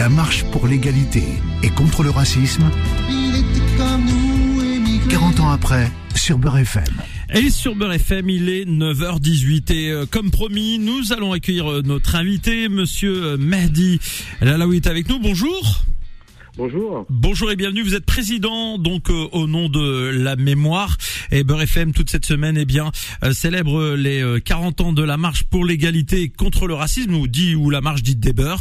La marche pour l'égalité et contre le racisme. 40 ans après, sur Beurre FM. Et sur Beurre FM, il est 9h18 et euh, comme promis, nous allons accueillir euh, notre invité, monsieur euh, Mehdi Lalaoui est avec nous. Bonjour. Bonjour. Bonjour et bienvenue. Vous êtes président donc euh, au nom de la mémoire et Beurre FM toute cette semaine eh bien euh, célèbre les euh, 40 ans de la marche pour l'égalité contre le racisme ou dit ou la marche dite des beurs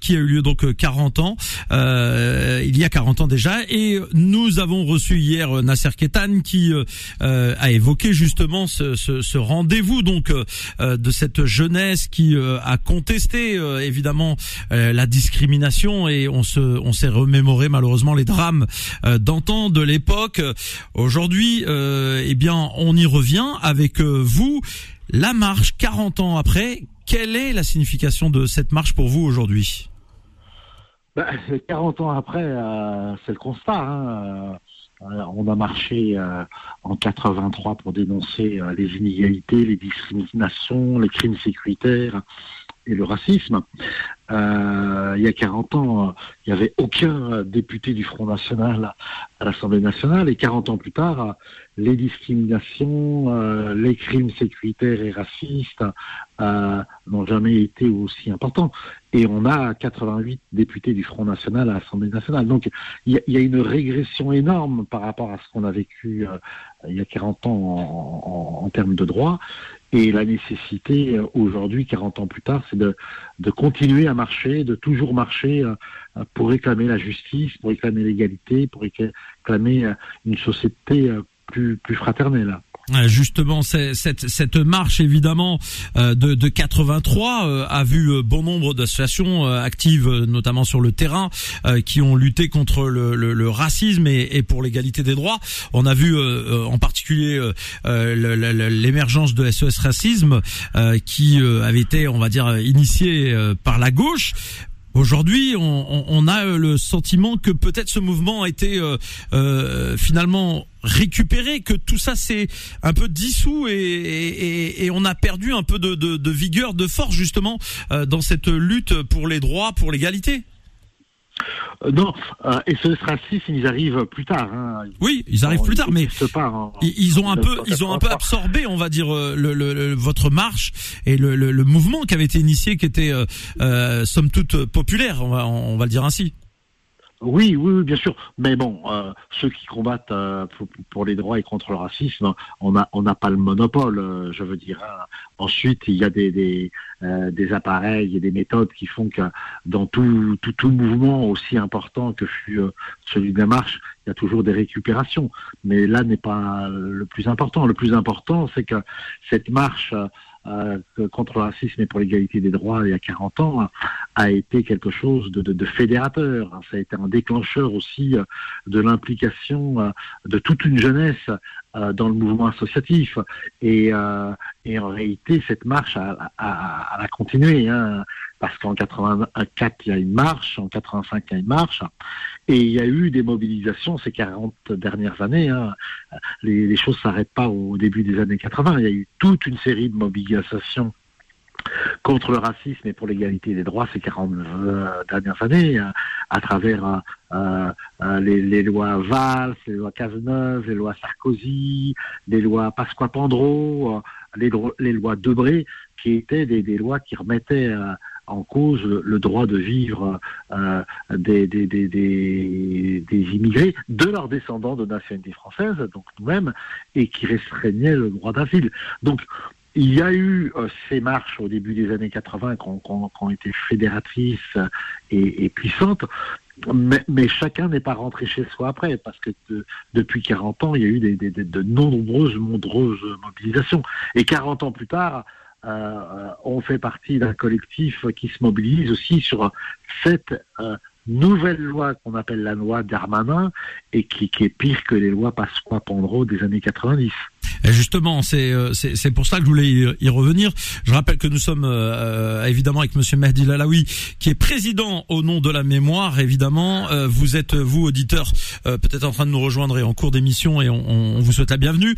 qui a eu lieu donc 40 ans il y a 40 ans déjà et nous avons reçu hier Nasser Ketan qui a évoqué justement ce, ce, ce rendez-vous donc de cette jeunesse qui a contesté évidemment la discrimination et on se on s'est remémorer malheureusement les drames euh, d'antan de l'époque. Aujourd'hui, euh, eh bien, on y revient avec euh, vous. La marche 40 ans après, quelle est la signification de cette marche pour vous aujourd'hui? Ben, 40 ans après, euh, c'est le constat. Hein. On a marché en 83 pour dénoncer les inégalités, les discriminations, les crimes sécuritaires le racisme. Euh, il y a 40 ans, il n'y avait aucun député du Front National à l'Assemblée nationale, et 40 ans plus tard, les discriminations, euh, les crimes sécuritaires et racistes euh, n'ont jamais été aussi importants. Et on a 88 députés du Front National à l'Assemblée nationale. Donc il y, a une régression énorme par rapport à ce qu'on a vécu il y a 40 ans en, en, en termes de droits. Et la nécessité aujourd'hui, 40 ans plus tard, c'est de, de continuer à marcher, de toujours marcher pour réclamer la justice, pour réclamer l'égalité, pour réclamer une société plus, plus fraternelle. Justement, cette, marche évidemment euh, de, de 83 euh, a vu euh, bon nombre d'associations actives, notamment sur le terrain, qui ont lutté contre le, racisme et, et pour l'égalité des droits. On a vu en particulier l'émergence de SOS Racisme, qui avait été, on va dire, initié par la gauche. Aujourd'hui, on, a le sentiment que peut-être ce mouvement a été euh, euh, finalement récupéré, que tout ça s'est un peu dissous et, on a perdu un peu de, vigueur, de force justement euh, dans cette lutte pour les droits, pour l'égalité. Euh, non, euh, et ce racisme, ils arrivent plus tard. Hein. Oui, ils arrivent plus tard, mais pas, ils, ils, ont un peu, ils ont un peu absorbé, on va dire, euh, le, le, le votre marche et le, le, mouvement qui avait été initié, qui était euh, somme toute populaire, on va, on va le dire ainsi. Oui, oui, oui, bien sûr. Mais bon, euh, ceux qui combattent euh, pour, pour, les droits et contre le racisme, on n'a on pas le monopole, euh, je veux dire. Ensuite, il y a des, euh, des, appareils et des méthodes qui font que dans tout, tout, tout mouvement aussi important que euh, celui de la marche, il y a toujours des récupérations. Mais là n'est pas le plus important. Le plus important, c'est que cette marche euh, contre le racisme et pour l'égalité des droits il y a 40 ans a été quelque chose de, de, fédérateur. Ça a été un déclencheur aussi de l'implication de toute une jeunesse dans le mouvement associatif. Et, et en réalité, cette marche a, a, a, a continué. Hein parce qu'en 84, il y a une marche, en 85, il y a une marche, et il y a eu des mobilisations ces 40 dernières années. Hein. Les, les, choses s'arrêtent pas au début des années 80. Il y a eu toute une série de mobilisations contre le racisme et pour l'égalité des droits ces 40 euh, dernières années, euh, à travers euh, les, lois Valls, les lois Cazeneuve, les lois Sarkozy, les lois Pasqua-Pandro, les, les, lois Debré, qui étaient des, lois qui remettaient en cause le droit de vivre des, immigrés, de leurs descendants de nationalité française, donc nous-mêmes, et qui restreignaient le droit d'asile. Donc, il y a eu euh, ces marches au début des années 80 qui ont, été fédératrices et, puissantes, mais, chacun n'est pas rentré chez soi après, parce que de, depuis 40 ans, il y a eu des, de nombreuses, nombreuses mobilisations. Et 40 ans plus tard, euh, on fait partie d'un collectif qui se mobilise aussi sur cette euh, nouvelle loi qu'on appelle la loi Darmanin et qui, qui, est pire que les lois Pasqua-Pandro des années 90. Et justement, c'est c'est pour ça que je voulais y, revenir. Je rappelle que nous sommes euh, évidemment avec Monsieur Mehdi Lalaoui, qui est président au nom de la mémoire. Évidemment, euh, vous êtes vous auditeur euh, peut-être en train de nous rejoindre en cours d'émission et on, vous souhaite la bienvenue.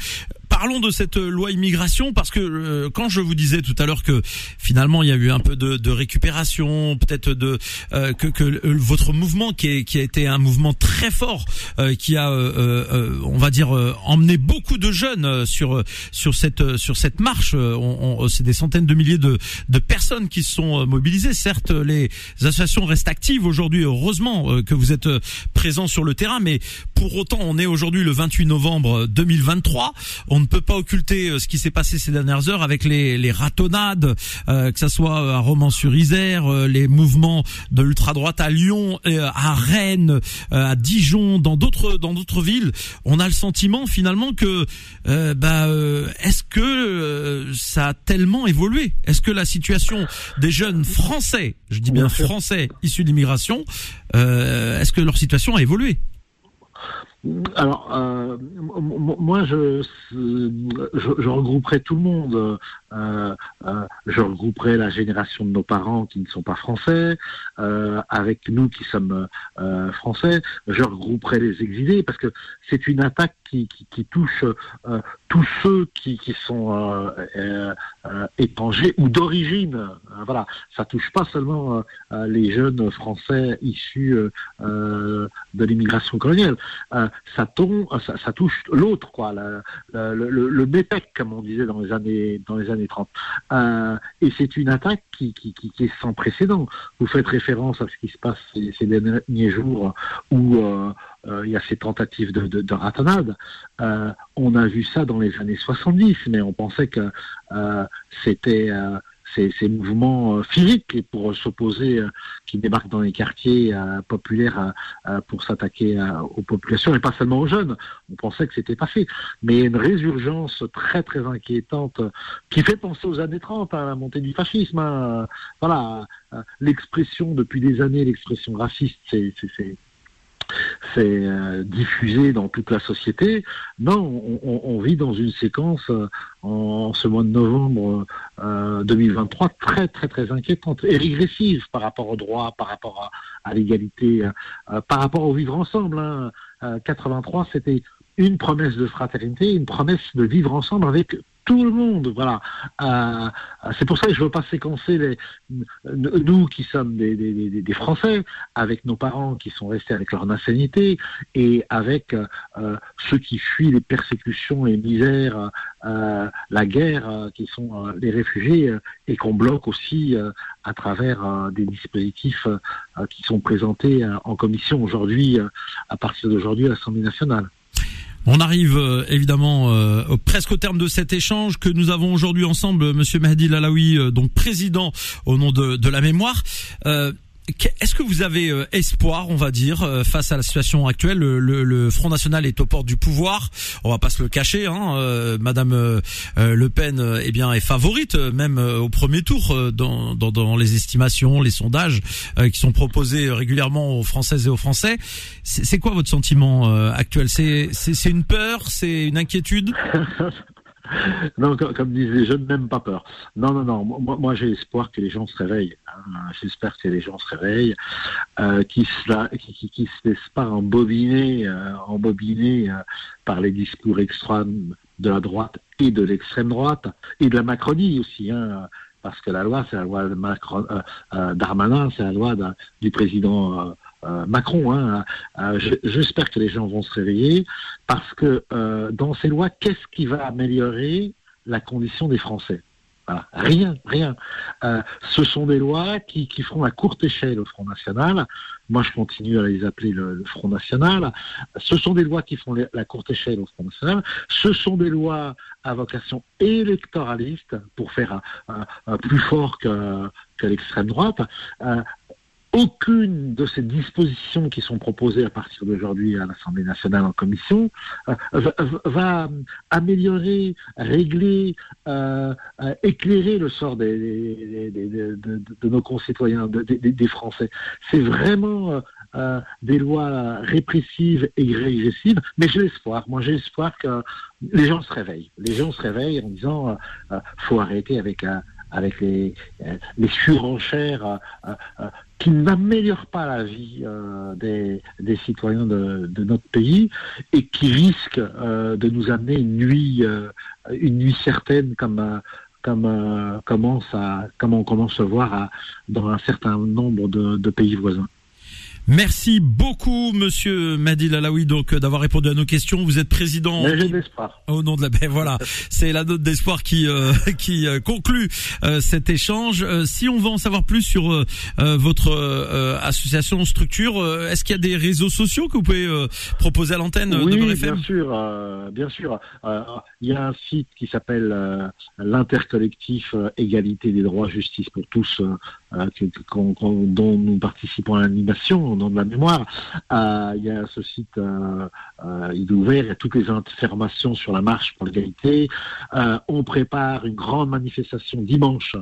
Par parlons de cette loi immigration parce que quand je vous disais tout à l'heure que finalement il y a eu un peu de, de récupération, peut-être de que, que votre mouvement qui, est, qui a été un mouvement très fort, qui a, on va dire, emmené beaucoup de jeunes sur sur cette sur cette marche. On, c'est des centaines de milliers de, de personnes qui se sont mobilisées. Certes, les associations restent actives aujourd'hui. Heureusement que vous êtes présents sur le terrain, mais pour autant, on est aujourd'hui le 28 novembre 2023. On ne peut pas occulter ce qui s'est passé ces dernières heures avec les, les ratonnades, que ça soit à Romans-sur-Isère, les mouvements de l'ultra droite à Lyon, à Rennes, à Dijon, dans d'autres dans d'autres villes. On a le sentiment finalement que euh, bah, est-ce que ça a tellement évolué? Est-ce que la situation des jeunes français, je dis bien français issus d'immigration, est-ce que leur situation a évolué? Alors, euh, moi, je, je, regrouperai tout le monde. Euh, euh, je regrouperai la génération de nos parents qui ne sont pas français, avec nous qui sommes français. Je regrouperai les exilés parce que c'est une attaque qui, qui, touche tous ceux qui, qui sont étrangers ou d'origine. voilà, ça touche pas seulement les jeunes français issus de l'immigration coloniale ça, tombe, ça, ça touche l'autre, quoi, le, le, le, comme on disait dans les années, dans les années 30. Euh, et c'est une attaque qui, est sans précédent. Vous faites référence à ce qui se passe ces, derniers jours où euh, euh, il y a ces tentatives de, de, de ratonnade. Euh, on a vu ça dans les années 70, mais on pensait que euh, c'était ces, mouvements euh, physiques pour s'opposer, euh, qui débarquent dans les quartiers euh, populaires pour s'attaquer aux populations et pas seulement aux jeunes. On pensait que c'était pas fait. Mais une résurgence très très inquiétante qui fait penser aux années 30, à hein, la montée du fascisme. Hein. Voilà, l'expression depuis des années, l'expression raciste, c'est c'est euh, diffusé dans toute la société. Non, on, vit dans une séquence euh, en, ce mois de novembre 2023 euh, très très très inquiétante et régressive par rapport au droit, par rapport à, l'égalité, par rapport au vivre ensemble. 83, hein. c'était une promesse de fraternité, une promesse de vivre ensemble avec tout le monde. Voilà. Euh, c'est pour ça que je ne veux pas séquencer les, nous qui sommes des, des, des, Français, avec nos parents qui sont restés avec leur nationalité, et avec euh, ceux qui fuient les persécutions et misères, euh, la guerre, qui sont les réfugiés, et qu'on bloque aussi à travers des dispositifs qui sont présentés en commission aujourd'hui, à partir d'aujourd'hui à l'Assemblée nationale. On arrive euh, évidemment euh, presque au terme de cet échange que nous avons aujourd'hui ensemble, Monsieur Mahdi Lalaoui, euh, donc président au nom de la mémoire. Est-ce que vous avez euh, espoir, on va dire, euh, face à la situation actuelle? Le, Front National est aux portes du pouvoir. On va pas se le cacher. Hein, euh, Madame Le Pen, eh bien, est favorite, même au premier tour, dans, dans, les estimations, les sondages qui sont proposés régulièrement aux Françaises et aux Français. C'est quoi votre sentiment actuel? C'est une peur, c'est une inquiétude? non, comme, disent les jeunes, même pas peur. Non, non, non. Moi, j'ai espoir que les gens se réveillent. Hein. J'espère que les gens se réveillent, euh, qui se qui, se laissent pas embobiner, euh, embobiner euh, par les discours extrêmes de la droite et de l'extrême droite et de la Macronie aussi. Hein, parce que la loi, c'est la loi de Macron, Darmanin, c'est la loi du président euh, Macron. Hein, euh, J'espère que les gens vont se réveiller parce que euh, dans ces lois, qu'est-ce qui va améliorer la condition des Français? Rien, rien. ce sont des lois qui, qui feront à courte échelle au Front National. Moi, je continue à les appeler le, Front National. Ce sont des lois qui font la courte échelle au Front National. Ce sont des lois à vocation électoraliste pour faire plus fort que, que l'extrême droite aucune de ces dispositions qui sont proposées à partir d'aujourd'hui à l'Assemblée nationale en commission euh, va, améliorer, régler, euh, euh, éclairer le sort de, nos concitoyens, des, Français. C'est vraiment des lois répressives et régressives, mais j'ai l'espoir. Moi, j'ai l'espoir que les gens se réveillent. Les gens se réveillent en disant faut arrêter avec avec les, les surenchères qui n'améliorent pas la vie des, des, citoyens de, de, notre pays et qui risquent de nous amener une nuit, une nuit certaine comme comme, commence à, comme on commence à voir dans un certain nombre de pays voisins. Merci beaucoup, Monsieur Madil Alaoui, donc d'avoir répondu à nos questions. Vous êtes président. Au nom de la, ben voilà, c'est la note d'espoir qui euh, qui euh, conclut euh, cet échange. si on veut en savoir plus sur votre association structure, est-ce qu'il y a des réseaux sociaux que vous pouvez proposer à l'antenne oui, de bien sûr, bien sûr. il y a un site qui s'appelle l'intercollectif égalité des droits justice pour tous, dont nous participons à l'animation au nom de la mémoire. Euh, il y a ce site, euh, euh, il est ouvert, il y a toutes les informations sur la marche pour l'égalité. on prépare une grande manifestation dimanche,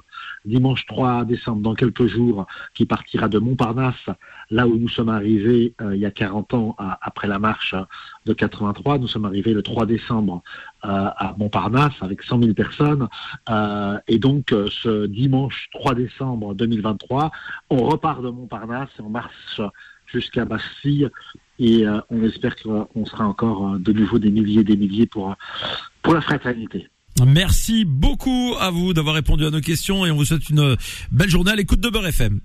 dimanche 3 décembre, dans quelques jours, qui partira de Montparnasse, là où nous sommes arrivés il y a 40 ans après la marche de 83. Nous sommes arrivés le 3 décembre à Montparnasse avec 100 000 personnes. et donc, ce dimanche 3 décembre 2023, on repart de Montparnasse et on marche jusqu'à Bastille. Et euh, on espère qu'on sera encore euh, de nouveau des milliers et des milliers pour, pour la fraternité. Merci beaucoup à vous d'avoir répondu à nos questions et on vous souhaite une belle journée à l'écoute de Beurre FM.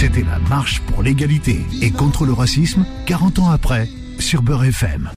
C'était la marche pour l'égalité et contre le racisme 40 ans après sur Beurre FM.